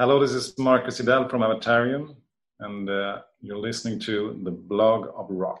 Hello, this is Marcus Jidell from Avatarium, and uh, you're listening to the blog of rock.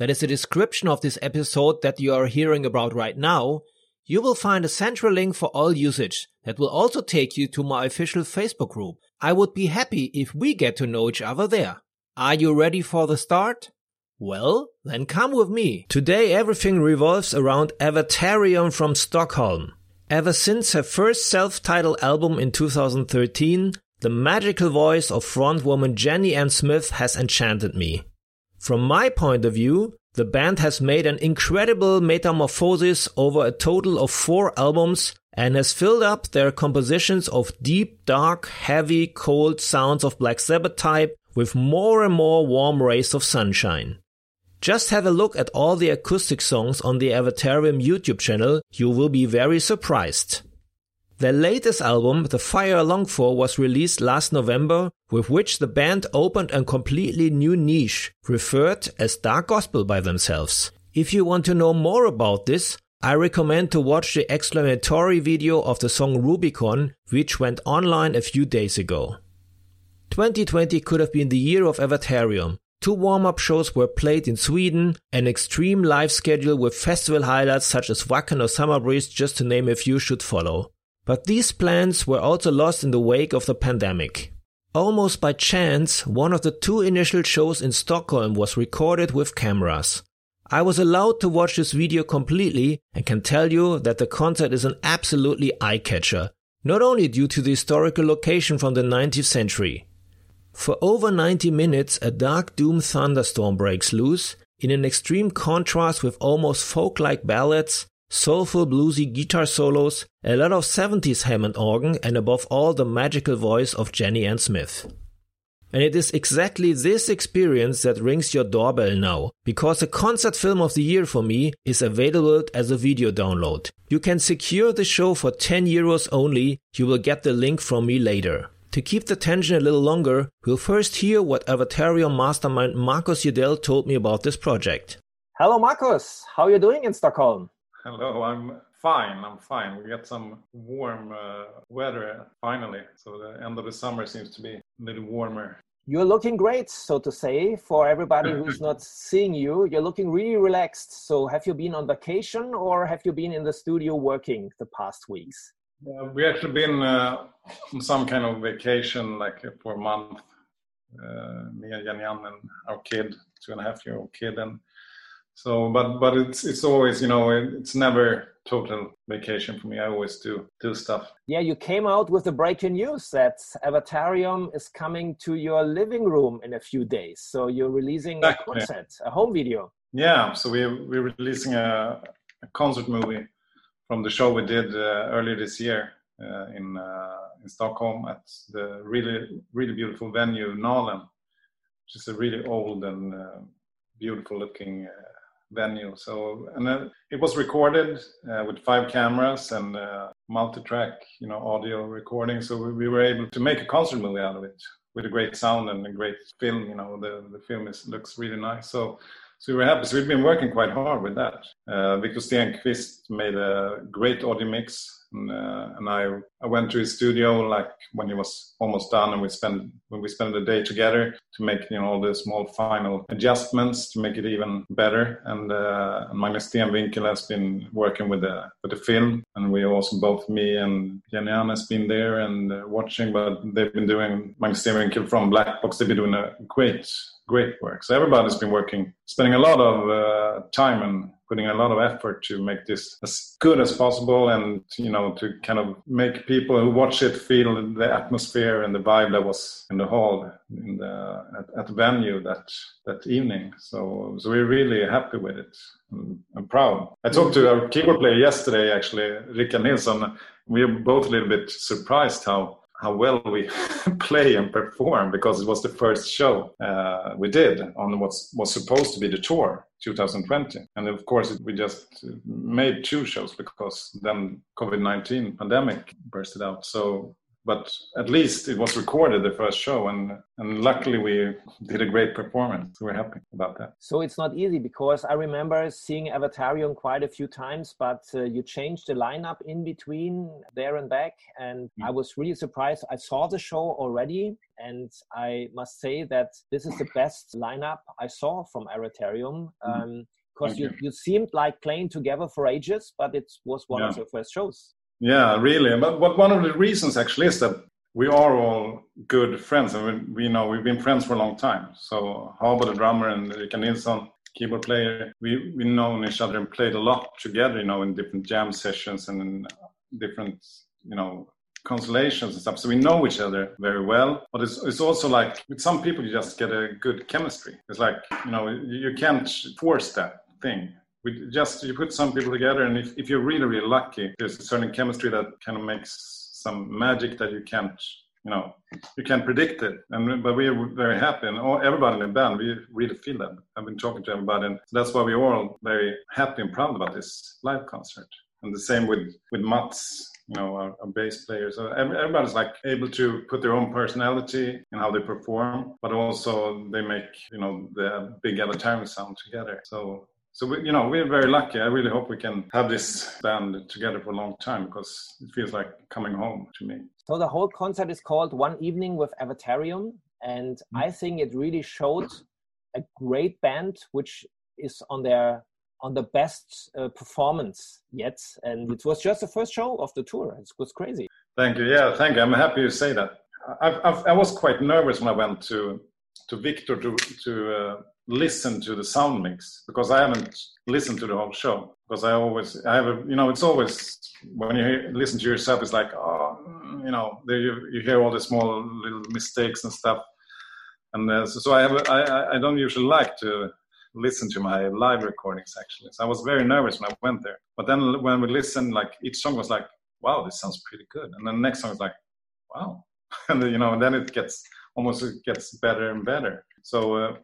that is the description of this episode that you are hearing about right now, you will find a central link for all usage that will also take you to my official Facebook group. I would be happy if we get to know each other there. Are you ready for the start? Well, then come with me. Today everything revolves around Avatarium from Stockholm. Ever since her first self-titled album in 2013, the magical voice of frontwoman Jennie-Ann Smith has enchanted me. From my point of view, the band has made an incredible metamorphosis over a total of four albums and has filled up their compositions of deep, dark, heavy, cold sounds of Black Sabbath type with more and more warm rays of sunshine. Just have a look at all the acoustic songs on the Avatarium YouTube channel, you will be very surprised. Their latest album, The Fire I Long For, was released last November, with which the band opened a completely new niche, referred as dark gospel by themselves. If you want to know more about this, I recommend to watch the explanatory video of the song Rubicon, which went online a few days ago. 2020 could have been the year of Avatarium. Two warm-up shows were played in Sweden, an extreme live schedule with festival highlights such as Wacken or Summer Breeze just to name a few should follow. But these plans were also lost in the wake of the pandemic. Almost by chance, one of the two initial shows in Stockholm was recorded with cameras. I was allowed to watch this video completely and can tell you that the concert is an absolutely eye-catcher, not only due to the historical location from the 19th century. For over 90 minutes, a dark doom thunderstorm breaks loose, in an extreme contrast with almost folk-like ballads, soulful bluesy guitar solos, a lot of 70s Hammond organ, and above all the magical voice of Jennie-Ann Smith. And it is exactly this experience that rings your doorbell now, because the concert film of the year for me is available as a video download. You can secure the show for 10 euros only, you will get the link from me later. To keep the tension a little longer, we'll first hear what Avatarium mastermind Marcus Jidell told me about this project. Hello Marcus, how are you doing in Stockholm? Hello, I'm fine. I'm fine. We got some warm uh, weather finally. So the end of the summer seems to be a little warmer. You're looking great, so to say, for everybody who's not seeing you. You're looking really relaxed. So, have you been on vacation or have you been in the studio working the past weeks? Uh, we actually been uh, on some kind of vacation, like for a month. Uh, me and Jenny and our kid, two and a half year old kid, and so but but it's it's always you know it's never total vacation for me. I always do do stuff. Yeah you came out with the breaking news that avatarium is coming to your living room in a few days. So you're releasing exactly. a concert a home video. Yeah so we, we're releasing a, a concert movie from the show we did uh, earlier this year uh, in uh, in stockholm at the really really beautiful venue nalen which is a really old and uh, beautiful looking uh, venue. So and it was recorded uh, with five cameras and uh, multi-track, you know, audio recording. So we, we, were able to make a concert movie out of it with a great sound and a great film. You know, the the film is looks really nice. So. So we were happy. So we've been working quite hard with that. Uh, Victor Stenqvist made a great audio mix and, uh, and I I went to his studio like when he was almost done, and we spent when we spent the day together to make you know all the small final adjustments to make it even better. And, uh, Magnus Stenvinkel has been working with the with the film, and we also both me and Jenny has been there and uh, watching, but they've been doing Magnus Stenvinkel from Black Box. They've been doing a great great work. So everybody's been working, spending a lot of uh, time and putting a lot of effort to make this as good as possible and you know to kind of make people who watch it feel the atmosphere and the vibe that was in the hall in the at, at the venue that that evening. So so we're really happy with it. I'm proud. I talked to our keyboard player yesterday actually Rickard Nilsson. We were both a little bit surprised how how well we play and perform because it was the first show uh, we did on what was supposed to be the tour 2020 and of course we just made two shows because then covid-19 pandemic bursted out. So but at least it was recorded the first show and and luckily we did a great performance we're happy about that so it's not easy because i remember seeing avatarium quite a few times but uh, you changed the lineup in between there and back and mm. i was really surprised i saw the show already and i must say that this is the best lineup i saw from avatarium mm. um, because you, you seemed like playing together for ages but it was one yeah. of the first shows yeah, really. But, but one of the reasons actually is that we are all good friends, and we, we know we've been friends for a long time. So Habo, the drummer, and Rickard Nilsson, keyboard player, we we known each other and played a lot together, you know, in different jam sessions and different, you know, constellations and stuff. So we know each other very well. But it's, it's also like with some people, you just get a good chemistry. It's like, you know, you can't force that thing we just you put some people together and if, if you're really really lucky there's a certain chemistry that kind of makes some magic that you can't you know you can't predict it. And but we're very happy and all, everybody in the band we really feel that. I've been talking to everybody and that's why we're all very happy and proud about this live concert. And the same with with mats you know our, our bass players. So everybody's like able to put their own personality in how they perform but also they make you know the big Avatarium sound together. So so we, you know we're very lucky. I really hope we can have this band together for a long time because it feels like coming home to me. So the whole concert is called One Evening with Avatarium, and. I think it really showed a great band which is on their on the best uh, performance yet, and it was just the first show of the tour. It was crazy. Thank you. Yeah, thank you. I'm happy you say that. I've, I've, i was quite nervous when I went to to Victor to to uh, listen to the sound mix because I haven't listened to the whole show because I always I have a you know it's always when you hear, listen to yourself it's like oh you know you, you hear all the small little mistakes and stuff. And uh, so, so I have a, I I don't usually like to listen to my live recordings actually. So I was very nervous when I went there. But then when we listened like each song was like wow this sounds pretty good. And then the next song was like wow. And then, you know and then it gets almost it gets better and better. So uh,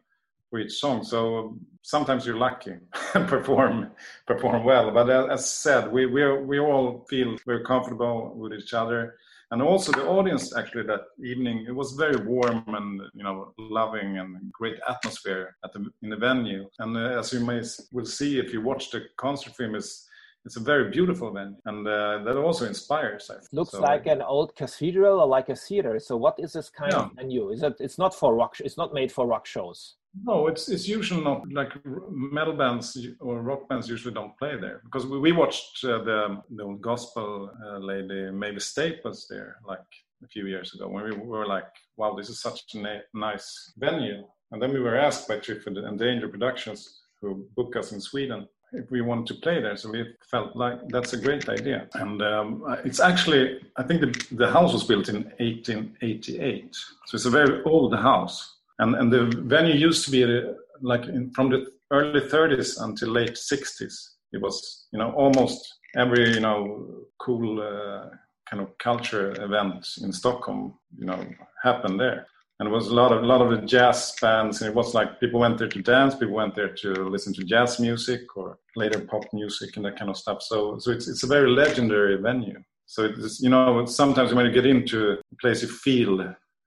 for each song. So sometimes you're lucky and perform perform well. But as said, we we we all feel very comfortable with each other, and also the audience actually that evening it was very warm and you know loving and great atmosphere at the in the venue. And uh, as you may will see if you watch the concert film, is it's a very beautiful venue, and uh, that also inspires. Looks so, like an old cathedral or like a theater. So, what is this kind yeah. of venue? Is it? It's not for rock. It's not made for rock shows. No, it's it's usually not like metal bands or rock bands usually don't play there because we, we watched uh, the the old gospel uh, lady Mavis Staples there like a few years ago when we were like, wow, this is such a na- nice venue. And then we were asked by Triffid and Danger Productions, who book us in Sweden, if we want to play there. So we felt like that's a great idea. And um, it's actually, I think the, the house was built in 1888. So it's a very old house and and the venue used to be uh, like in, from the early 30s until late 60s it was you know almost every you know cool uh, kind of culture event in stockholm you know happened there. And it was a lot of a lot of the jazz bands and it was like people went there to dance people went there to listen to jazz music or later pop music and that kind of stuff. So so it's it's a very legendary venue. So it's you know sometimes when you get into a place you feel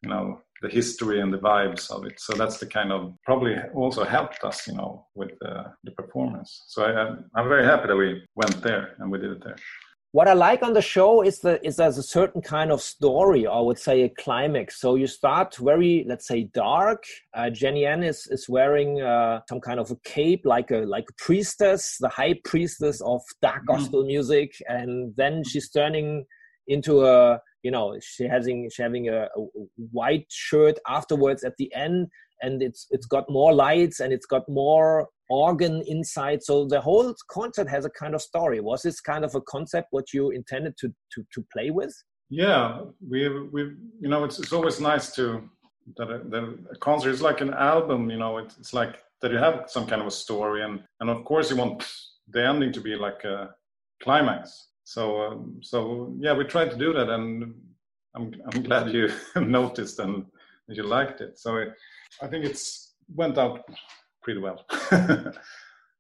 you know the history and the vibes of it. So that's the kind of probably also helped us, you know, with the, the performance. So I, I'm very happy that we went there and we did it there. what I like on the show is that is there's a certain kind of story, I would say a climax. So you start very, let's say, dark. Uh, Jennie-Ann is is wearing uh, some kind of a cape, like a like a priestess, the high priestess of dark mm-hmm. gospel mm. music, and then she's turning into a, you know, she having she having a, a white shirt afterwards at the end, and it's it's got more lights and it's got more organ inside. So the whole concert has a kind of story. Was this kind of a concept what you intended to to, to play with? Yeah we we you know it's, it's always nice to that a, the a concert is like an album you know it's, it's like that you have some kind of a story and and of course you want the ending to be like a climax so um, so yeah we tried to do that and i'm i'm glad you noticed and you liked it so it, i think it's went out pretty well.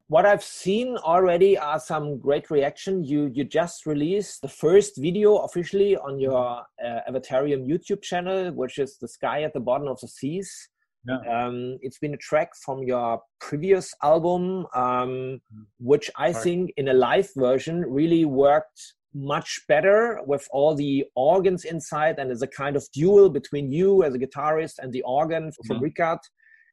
what I've seen already are some great reaction. You you just released the first video officially on your uh, Avatarium YouTube channel, which is the sky at the bottom of the seas. Yeah. Um, it's been a track from your previous album, um, which I think in a live version really worked much better with all the organs inside and as a kind of duel between you as a guitarist and the organ from mm-hmm. Richard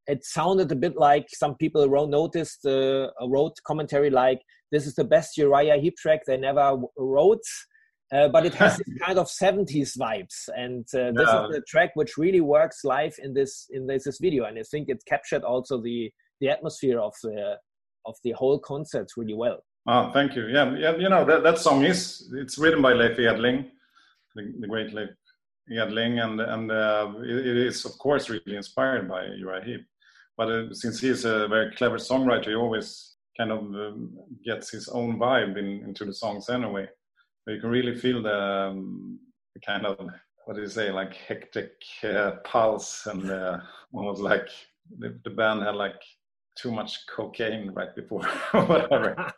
it sounded a bit like some people wrote noticed uh, wrote commentary like this is the best Uriah Heep track they never wrote. Uh, but it has this kind of 70s vibes. And uh, this yeah. is the track which really works live in this in this, this video. And i think it captured also the the atmosphere of the of the whole concert really well. Oh thank you. Yeah, yeah you know that, that song is it's written by leif edling the, the great leif edling. And and uh, it, it is of course really inspired by uriah heep. But uh, since he's a very clever songwriter, he always kind of um, gets his own vibe in, into the songs anyway. You can really feel the, um, the kind of what do you say, like hectic uh, pulse, and uh, almost like the, the band had like too much cocaine right before whatever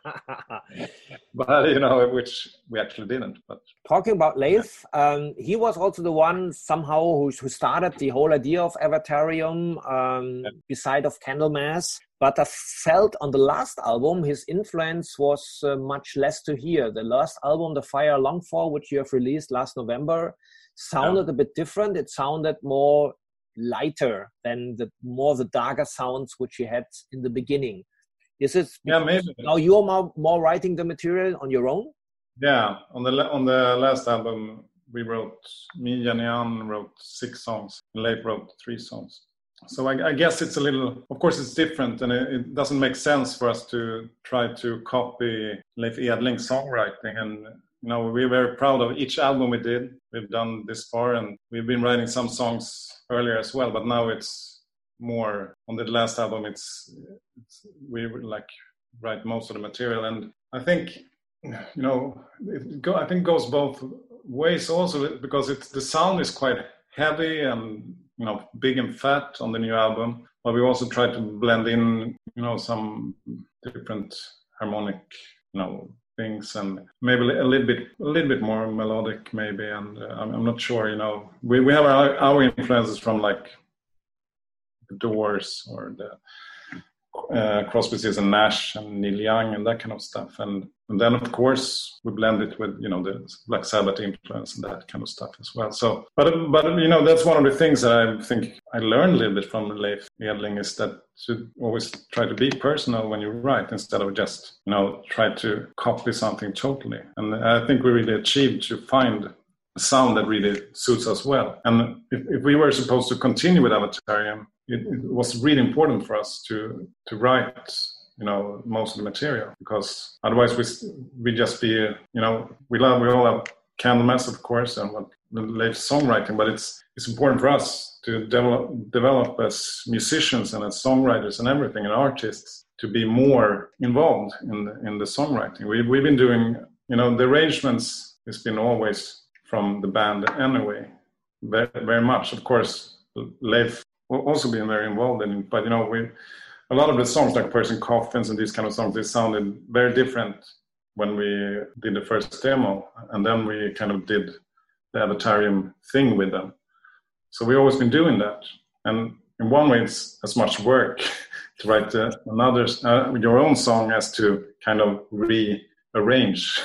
but you know which we actually didn't but talking about leif yeah. um, he was also the one somehow who, who started the whole idea of avatarium um, yeah. beside of candlemass but i felt on the last album his influence was uh, much less to hear the last album the fire long for which you have released last november sounded yeah. a bit different it sounded more lighter than the more the darker sounds which you had in the beginning. Is it? Yeah, maybe. Now you're more, more writing the material on your own. Yeah, on the on the last album we wrote. Me, Jennie-Ann wrote six songs. Leif wrote three songs. So I, I, guess it's a little. Of course, it's different, and it, it doesn't make sense for us to try to copy Leif Edling's songwriting and you know we're very proud of each album we did we've done this far and we've been writing some songs earlier as well but now it's more on the last album it's, it's we like write most of the material. And i think you know it go, i think goes both ways also because it's the sound is quite heavy and you know big and fat on the new album. But we also try to blend in you know some different harmonic you know things and maybe a little bit a little bit more melodic maybe. And uh, I'm, I'm, not sure you know we, we have our, our influences from like the doors or the uh, Crosby, Stills and Nash and Neil Young and that kind of stuff. And, and then of course we blend it with you know the Black Sabbath influence and that kind of stuff as well. So, but but you know that's one of the things that I think I learned a little bit from Leif Edling is that to always try to be personal when you write instead of just you know try to copy something totally. And I think we really achieved to find sound that really suits us well. And if, if we were supposed to continue with Avatarium, it, it, was really important for us to to write you know most of the material because otherwise we we just be you know we love we all have Candlemass of course and what latest songwriting but it's it's important for us to develop develop as musicians and as songwriters and everything and artists to be more involved in the, in the songwriting we, we've been doing you know the arrangements has been always from the band anyway very, very much of course Leif also been very involved in it. But you know, we a lot of the songs like Pearls and Coffins and these kind of songs, they sounded very different when we did the first demo, and then we kind of did the Avatarium thing with them. So we've always been doing that, and in one way, it's as much work to write uh, another uh, your own song as to kind of rearrange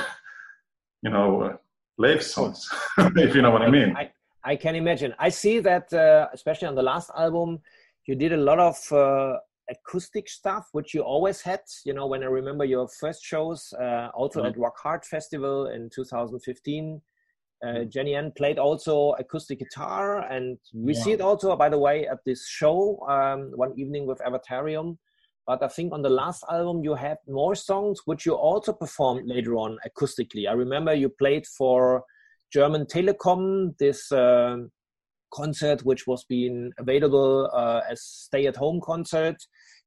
you know, Leif songs, if you know what I mean. I, I can imagine. I see that, uh, especially on the last album, you did a lot of uh, acoustic stuff, which you always had. You know, when I remember your first shows, uh, also mm-hmm. at Rock Hard Festival in 2015, uh, mm-hmm. Jennie-Ann played also acoustic guitar, and we yeah. see it also, by the way, at this show um, one evening with Avatarium. But I think on the last album you had more songs which you also performed later on acoustically. I remember you played for German Telekom this uh, concert which was being available uh, as stay-at-home concert.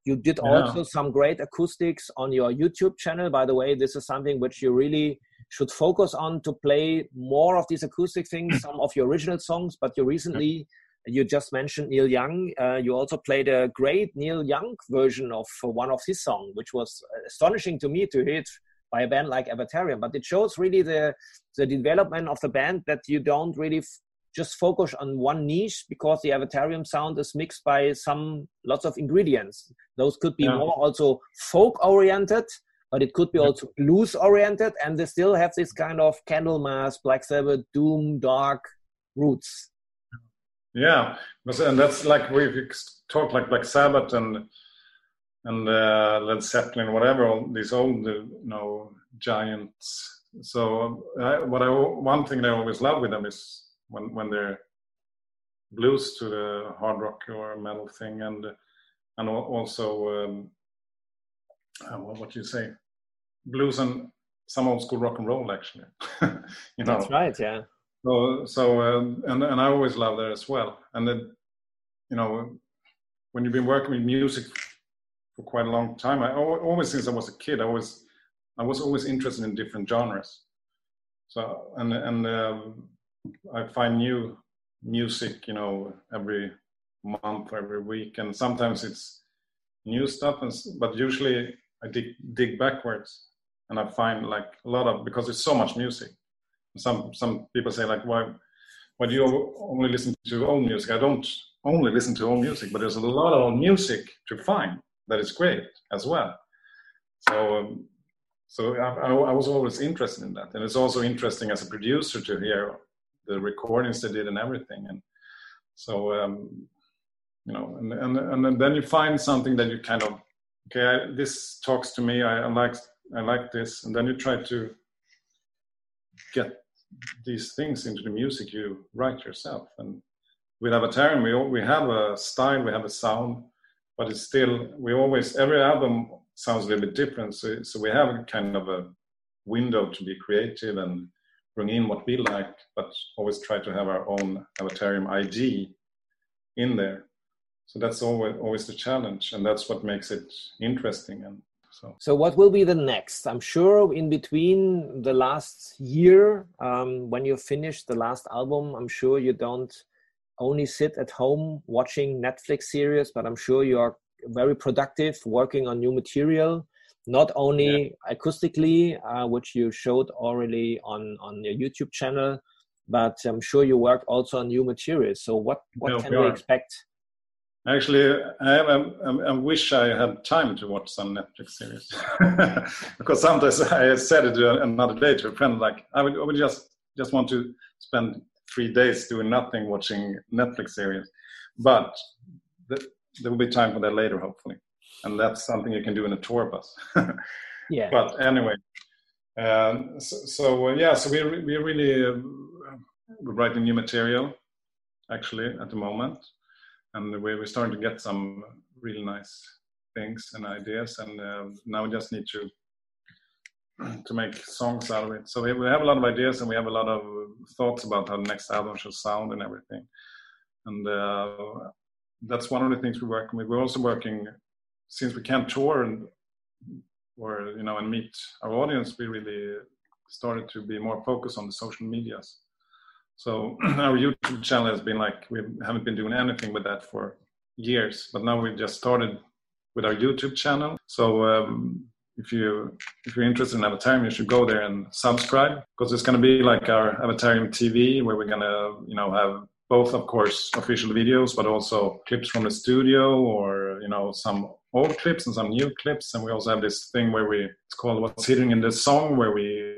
You did yeah. also some great acoustics on your YouTube channel. By the way, this is something which you really should focus on to play more of these acoustic things, some of your original songs. But you recently you just mentioned Neil Young. Uh, you also played a great Neil Young version of one of his songs, which was astonishing to me to hear it by a band like Avatarium. But it shows really the the development of the band that you don't really just focus on one niche because the Avatarium sound is mixed by some lots of ingredients. Those could be yeah. more also folk oriented, but it could be also blues oriented, and they still have this kind of Candlemass, Black Sabbath, Doom, Dark roots. Yeah, and that's like we talk like Black Sabbath and and uh, Led Zeppelin, whatever, these old you know giants. So I, what I one thing I always love with them is when when they're blues to the hard rock or metal thing, and and also um, uh, what do you say, blues and some old school rock and roll actually. you know, that's right. Yeah. So, so um, and and I always love that as well. And then, you know, when you've been working with music for quite a long time, I always since I was a kid, I was I was always interested in different genres. So and and um, I find new music, you know, every month every week, and sometimes it's new stuff, and but usually I dig dig backwards, and I find like a lot of because there's so much music some some people say like why why do you only listen to old music? I don't only listen to old music but there's a lot of old music to find that is great as well. So um, so I, I, was always interested in that. And it's also interesting as a producer to hear the recordings they did and everything. And so um, you know and, and and then you find something that you kind of okay I, this talks to me I, I like i like this. And then you try to get these things into the music you write yourself. And with Avatarium, we we have a style, we have a sound, but it's still we always every album sounds a little bit different. So so we have a kind of a window to be creative and bring in what we like, but always try to have our own Avatarium ID in there. So that's always always the challenge, and that's what makes it interesting and so, so what will be the next? I'm sure in between the last year, um, when you finish the last album, I'm sure you don't only sit at home watching Netflix series, but I'm sure you are very productive working on new material, not only yeah. acoustically, uh, which you showed already on on your YouTube channel, but I'm sure you worked also on new materials. So what what no, can we expect? Actually, I, I, I, wish I had time to watch some Netflix series because sometimes I said it another day to a friend, like I would, I would just just want to spend three days doing nothing, watching Netflix series. But th- there will be time for that later, hopefully, and that's something you can do in a tour bus. yeah. But anyway, um, so, so uh, yeah, so we we really uh, we're writing new material actually at the moment and we're starting to get some really nice things and ideas and uh, now we just need to to make songs out of it. So we, have a lot of ideas and we have a lot of thoughts about how the next album should sound and everything. And uh, that's one of the things we're working with we're also working since we can't tour and or you know and meet our audience we really started to be more focused on the social medias so our YouTube channel has been like we haven't been doing anything with that for years, but now we've just started with our YouTube channel. So um, if you if you're interested in Avatarium, you should go there and subscribe because it's going to be like our Avatarium TV, where we're going to you know have both, of course, official videos, but also clips from the studio or you know some old clips and some new clips. And we also have this thing where we it's called "What's Hidden in the Song," where we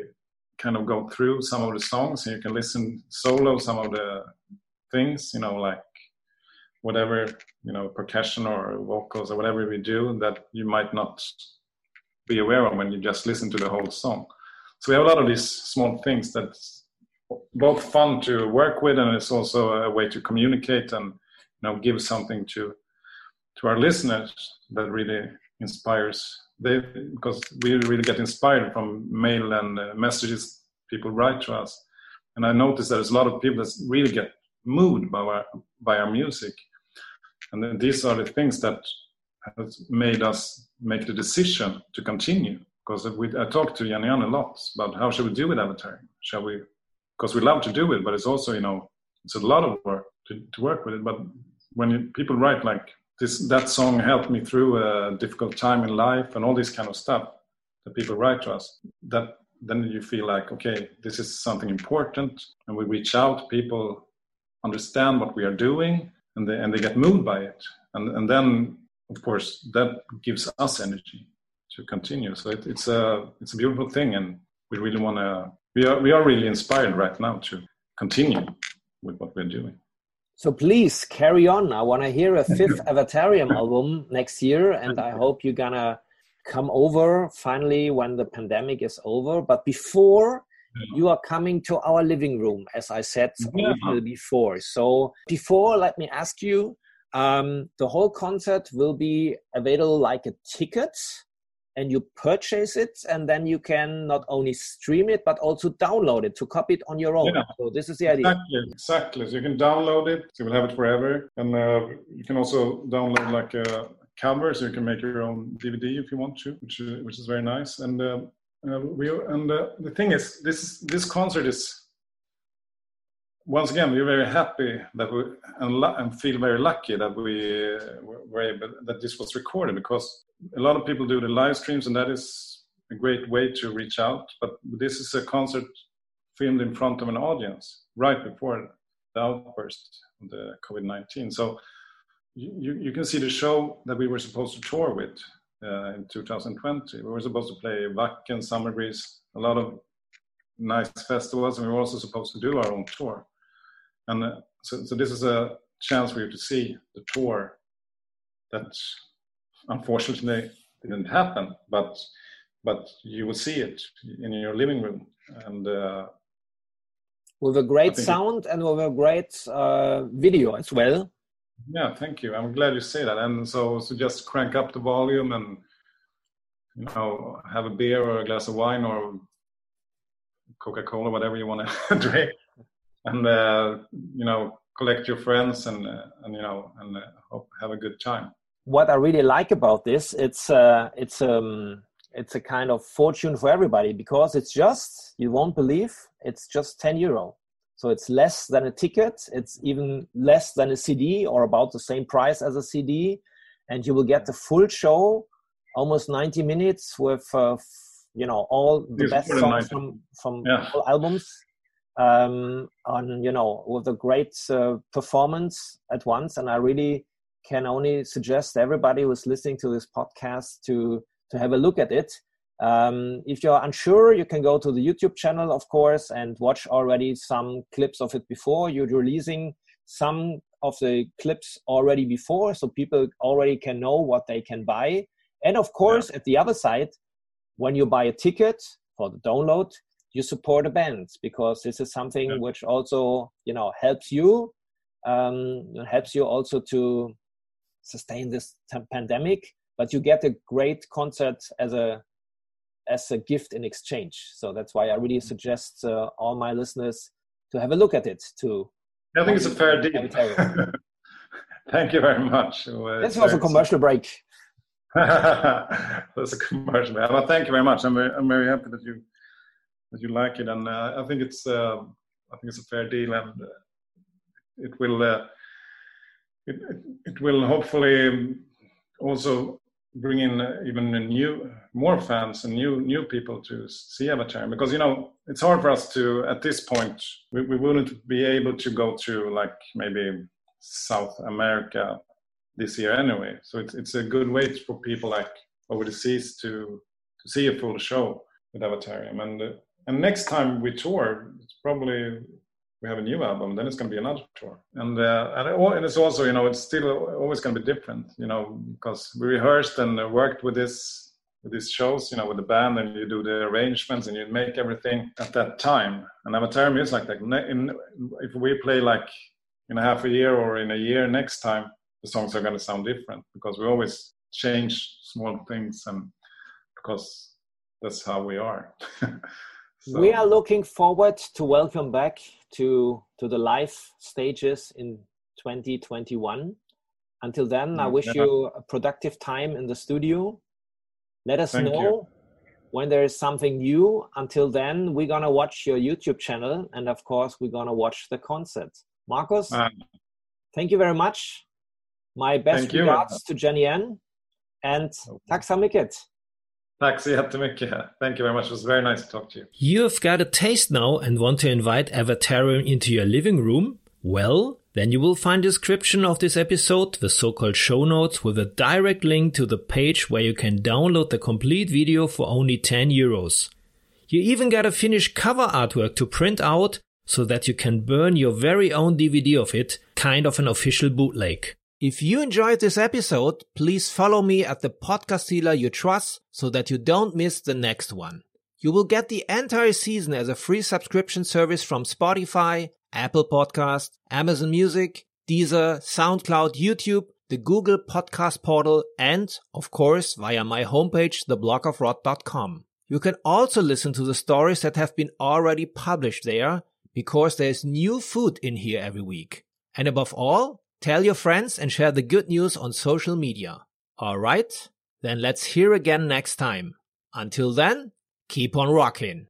kind of go through some of the songs and you can listen solo some of the things, you know, like whatever, you know, percussion or vocals or whatever we do that you might not be aware of when you just listen to the whole song. So we have a lot of these small things that's both fun to work with and it's also a way to communicate and you know give something to to our listeners that really inspires they because we really get inspired from mail and uh, messages people write to us. And i noticed there's a lot of people that really get moved by our by our music. And these are the things that has made us make the decision to continue. Because we, I talked to Jan a lot about how should we do with avatar? Shall we because we love to do it but it's also you know it's a lot of work to, to work with it. But when you, people write like this that song helped me through a difficult time in life and all this kind of stuff that people write to us. That then you feel like okay this is something important. And we reach out people understand what we are doing and they and they get moved by it. And and then of course that gives us energy to continue. So it, it's a it's a beautiful thing and we really want to we are we are really inspired right now to continue with what we're doing so please carry on. I want to hear a fifth Avatarium album next year, and I hope you're gonna come over finally when the pandemic is over. But before, you are coming to our living room, as I said yeah. before. So before, let me ask you: um, the whole concert will be available like a ticket and you purchase it and then you can not only stream it but also download it to copy it on your own. Yeah. so this is the idea. Exactly exactly. So you can download it so you will have it forever. And uh, you can also download like a cover so you can make your own dvd if you want to which is, which is very nice. And uh, uh, we and uh, the thing is this this concert is once again, we're very happy that we and, and feel very lucky that we uh, were able that this was recorded because a lot of people do the live streams and that is a great way to reach out. But this is a concert filmed in front of an audience right before the outburst of the COVID nineteen. So you, you can see the show that we were supposed to tour with uh, in 2020. We were supposed to play Wacken, Summer Breeze, a lot of nice festivals, and we were also supposed to do our own tour. And uh, so, so this is a chance for you to see the tour that unfortunately didn't happen, but but you will see it in your living room and uh, with a great sound and with a great uh, video as well. Yeah, thank you. I'm glad you say that. And so, so just crank up the volume and you know have a beer or a glass of wine or Coca-Cola, whatever you want to drink, and uh, you know collect your friends and uh, and you know and uh, hope, have a good time what i really like about this it's uh it's um it's a kind of fortune for everybody because it's just you won't believe it's just 10 euro so it's less than a ticket it's even less than a cd or about the same price as a cd and you will get the full show almost 90 minutes with uh, you know all the it's best songs from from yeah. all albums um, on you know with a great uh, performance at once and i really can only suggest everybody who's listening to this podcast to to have a look at it um, if you're unsure you can go to the youtube channel of course and watch already some clips of it before you're releasing some of the clips already before so people already can know what they can buy and of course yeah. at the other side when you buy a ticket for the download you support a band because this is something yeah. which also you know helps you um, helps you also to sustain this t- pandemic but you get a great concert as a as a gift in exchange. So that's why i really suggest uh, all my listeners to have a look at it too. I think it's a fair deal. Thank you very much. This was a commercial break. That's a commercial break. Well, thank you very much. I'm very, I'm very happy that you that you like it, and uh, I think it's uh, I think it's a fair deal, and uh, it will uh, it, it will hopefully also bring in uh, even new more fans and new new people to see Avatar. Because you know it's hard for us to at this point we, we wouldn't be able to go to like maybe South America this year anyway. So it's it's a good way for people like over the seas to to see a full show with Avatarium and and next time we tour, it's probably we have a new album, then it's going to be another tour. And uh, and, it, and it's also you know it's still always going to be different, you know, because we rehearsed and worked with this with these shows, you know, with the band, and you do the arrangements and you make everything at that time. And Avatarium is like that. In, if we play like in a half a year or in a year next time, the songs are going to sound different because we always change small things and because that's how we are. so. We are looking forward to welcome back to to the live stages in 2021. Until then, I mm, wish you a productive time in the studio. Let us Thank know you. when there is something new. Until then, we're gonna watch your YouTube channel, and of course, we're gonna watch the concert. Marcus, uh, thank you very much. My best regards to Jennie-Ann, and okay. mycket. Tack så jättemycket. Thank you very much. It was very nice to talk to you. You've got a taste now and want to invite Avatarium into your living room? Well, then you will find description of this episode, the so-called show notes with a direct link to the page where you can download the complete video for only 10 euros. You even got a finished cover artwork to print out so that you can burn your very own DVD of it, kind of an official bootleg. If you enjoyed this episode, please follow me at the podcast dealer you trust so that you don't miss the next one. You will get the entire season as a free subscription service from Spotify, Apple Podcast, Amazon Music, Deezer, SoundCloud, YouTube, the Google Podcast Portal, and, of course, via my homepage, theblogofrock.com. You can also listen to the stories that have been already published there because there's new food in here every week. And above all, Tell your friends and share the good news on social media. Alright? Then let's hear again next time. Until then, keep on rocking.